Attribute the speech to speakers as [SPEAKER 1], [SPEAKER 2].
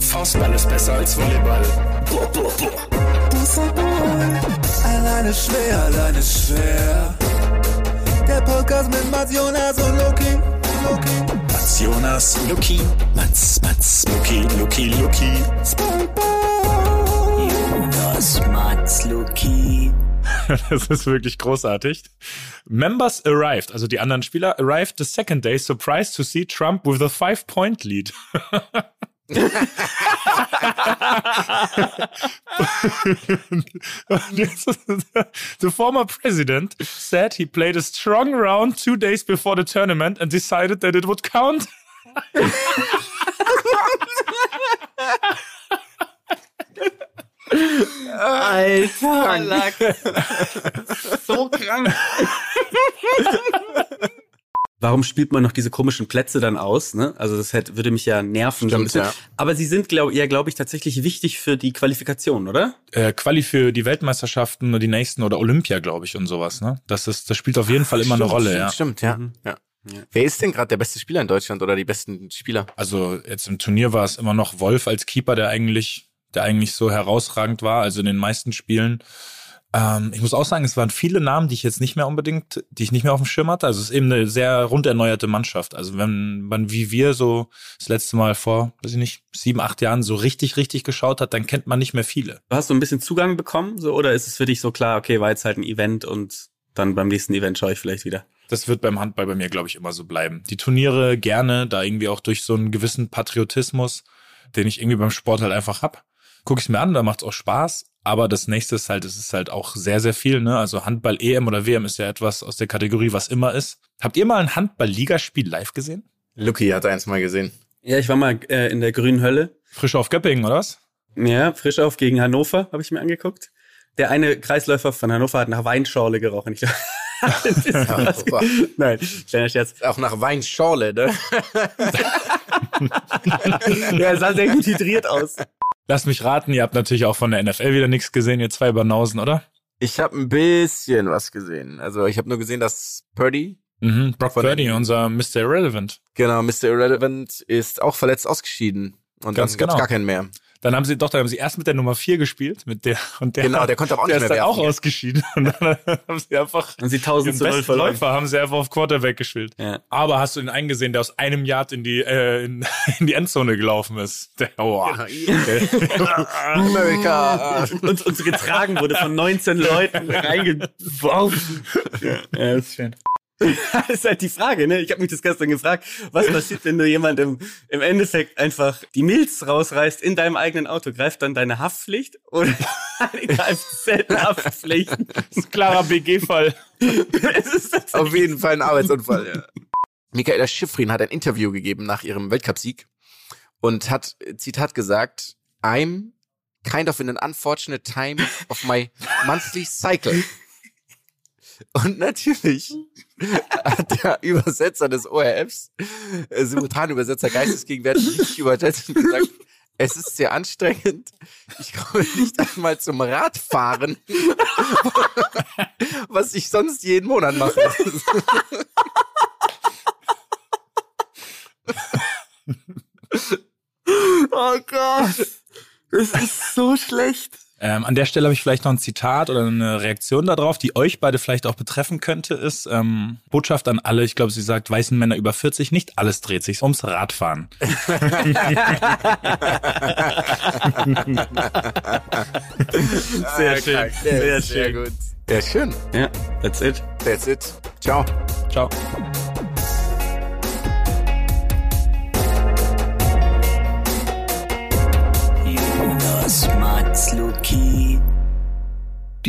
[SPEAKER 1] Faustball ist besser als Volleyball.
[SPEAKER 2] Alleine schwer, alleine schwer. Der Podcast mit Mats Jonas und Loki. Loki.
[SPEAKER 1] Mats Jonas, Luki, Mats, Mats, Luki, Luki, Luki.
[SPEAKER 3] Jonas, Mats, Luki.
[SPEAKER 4] Das ist wirklich großartig. Members arrived, also die anderen Spieler arrived the second day, surprised to see Trump with a five-point lead. the former president said he played a strong round two days before the tournament and decided that it would count.
[SPEAKER 5] Alter, so krank. Warum spielt man noch diese komischen Plätze dann aus? Ne? Also das hätte, würde mich ja nerven.
[SPEAKER 6] Stimmt, ja.
[SPEAKER 5] Aber sie sind glaub, ja, glaube ich, tatsächlich wichtig für die Qualifikation, oder?
[SPEAKER 4] Äh, Quali für die Weltmeisterschaften, die nächsten oder Olympia, glaube ich, und sowas. Ne? Das ist, das spielt auf jeden Fall immer eine
[SPEAKER 6] Stimmt,
[SPEAKER 4] Rolle.
[SPEAKER 6] Stimmt,
[SPEAKER 4] Ja.
[SPEAKER 6] stimmt ja. ja. Wer ist denn gerade der beste Spieler in Deutschland oder die besten Spieler?
[SPEAKER 4] Also jetzt im Turnier war es immer noch Wolf als Keeper, der eigentlich, der eigentlich so herausragend war, also in den meisten Spielen. Ähm, ich muss auch sagen, es waren viele Namen, die ich jetzt nicht mehr unbedingt, die ich nicht mehr auf dem Schirm hatte. Also es ist eben eine sehr rund erneuerte Mannschaft. Also wenn man wie wir so das letzte Mal vor, weiß ich nicht, sieben, acht Jahren so richtig, richtig geschaut hat, dann kennt man nicht mehr viele.
[SPEAKER 5] Du hast so ein bisschen Zugang bekommen, so, oder ist es für dich so klar, okay, war jetzt halt ein Event und dann beim nächsten Event schaue ich vielleicht wieder?
[SPEAKER 4] Das wird beim Handball bei mir, glaube ich, immer so bleiben. Die Turniere gerne, da irgendwie auch durch so einen gewissen Patriotismus, den ich irgendwie beim Sport halt einfach hab. Gucke ich mir an, da macht's auch Spaß. Aber das nächste ist halt, es ist halt auch sehr, sehr viel. Ne? Also Handball EM oder WM ist ja etwas aus der Kategorie, was immer ist. Habt ihr mal ein Handball-Ligaspiel live gesehen?
[SPEAKER 6] Lucky hat eins mal gesehen.
[SPEAKER 5] Ja, ich war mal äh, in der grünen Hölle.
[SPEAKER 4] Frisch auf Göppingen, oder was?
[SPEAKER 5] Ja, frisch auf gegen Hannover, habe ich mir angeguckt. Der eine Kreisläufer von Hannover hat nach Weinschorle gerochen. Ich das ist was
[SPEAKER 6] Hannover.
[SPEAKER 5] Nein, kleiner Scherz.
[SPEAKER 6] Auch nach Weinschorle, ne?
[SPEAKER 5] Ja, sah sehr gut hydriert aus.
[SPEAKER 4] Lasst mich raten, ihr habt natürlich auch von der NFL wieder nichts gesehen, ihr zwei Banausen, oder?
[SPEAKER 6] Ich habe ein bisschen was gesehen. Also ich habe nur gesehen, dass Purdy,
[SPEAKER 4] Mhm, Brock Purdy, unser Mr. Irrelevant.
[SPEAKER 6] genau, Mr. Irrelevant, ist auch verletzt ausgeschieden. Und
[SPEAKER 4] Ganz
[SPEAKER 6] dann gab's
[SPEAKER 4] genau.
[SPEAKER 6] gar keinen mehr.
[SPEAKER 4] Dann haben sie, doch, dann haben sie erst mit der Nummer 4 gespielt, mit der, und der,
[SPEAKER 6] Genau, der konnte aber auch
[SPEAKER 4] der
[SPEAKER 6] nicht
[SPEAKER 4] ist
[SPEAKER 6] mehr
[SPEAKER 4] dann auch ausgeschieden. Und dann haben sie einfach
[SPEAKER 5] Und sie 1000
[SPEAKER 4] den
[SPEAKER 5] zu 0
[SPEAKER 4] besten
[SPEAKER 5] verloren.
[SPEAKER 4] Läufer haben sie einfach auf Quarterback gespielt.
[SPEAKER 5] Ja.
[SPEAKER 4] Aber hast du ihn eingesehen, der aus einem Yard in die, äh, in, in die Endzone gelaufen ist? Der, oh,
[SPEAKER 6] America.
[SPEAKER 5] Und uns getragen wurde von 19 Leuten reingeworfen. Ja, das ist schön. Das ist halt die Frage, ne? Ich habe mich das gestern gefragt, was passiert, wenn du jemandem im Endeffekt einfach die Milz rausreißt in deinem eigenen Auto? Greift dann deine Haftpflicht oder die Kfz-Haftpflicht?
[SPEAKER 4] das ist ein klarer BG-Fall.
[SPEAKER 5] Es ist das
[SPEAKER 6] Auf jeden Fall ein Arbeitsunfall, ja. Michaela Schifrin hat ein Interview gegeben nach ihrem Weltcupsieg und hat, Zitat gesagt, I'm kind of in an unfortunate time of my monthly cycle. Und natürlich hat der Übersetzer des ORFs, äh, Simultanübersetzer geistesgegenwärtig richtig übersetzt und gesagt, es ist sehr anstrengend. Ich komme nicht einmal zum Radfahren, was ich sonst jeden Monat mache.
[SPEAKER 5] Oh Gott. Das ist so schlecht.
[SPEAKER 4] Ähm, an der Stelle habe ich vielleicht noch ein Zitat oder eine Reaktion darauf, die euch beide vielleicht auch betreffen könnte, ist ähm, Botschaft an alle, ich glaube, sie sagt, weißen Männer über 40, nicht alles dreht sich ums Radfahren.
[SPEAKER 5] Sehr schön. Sehr
[SPEAKER 6] Sehr
[SPEAKER 5] schön.
[SPEAKER 6] gut. Ja, schön.
[SPEAKER 5] Ja, that's it.
[SPEAKER 6] That's it. Ciao.
[SPEAKER 4] Ciao.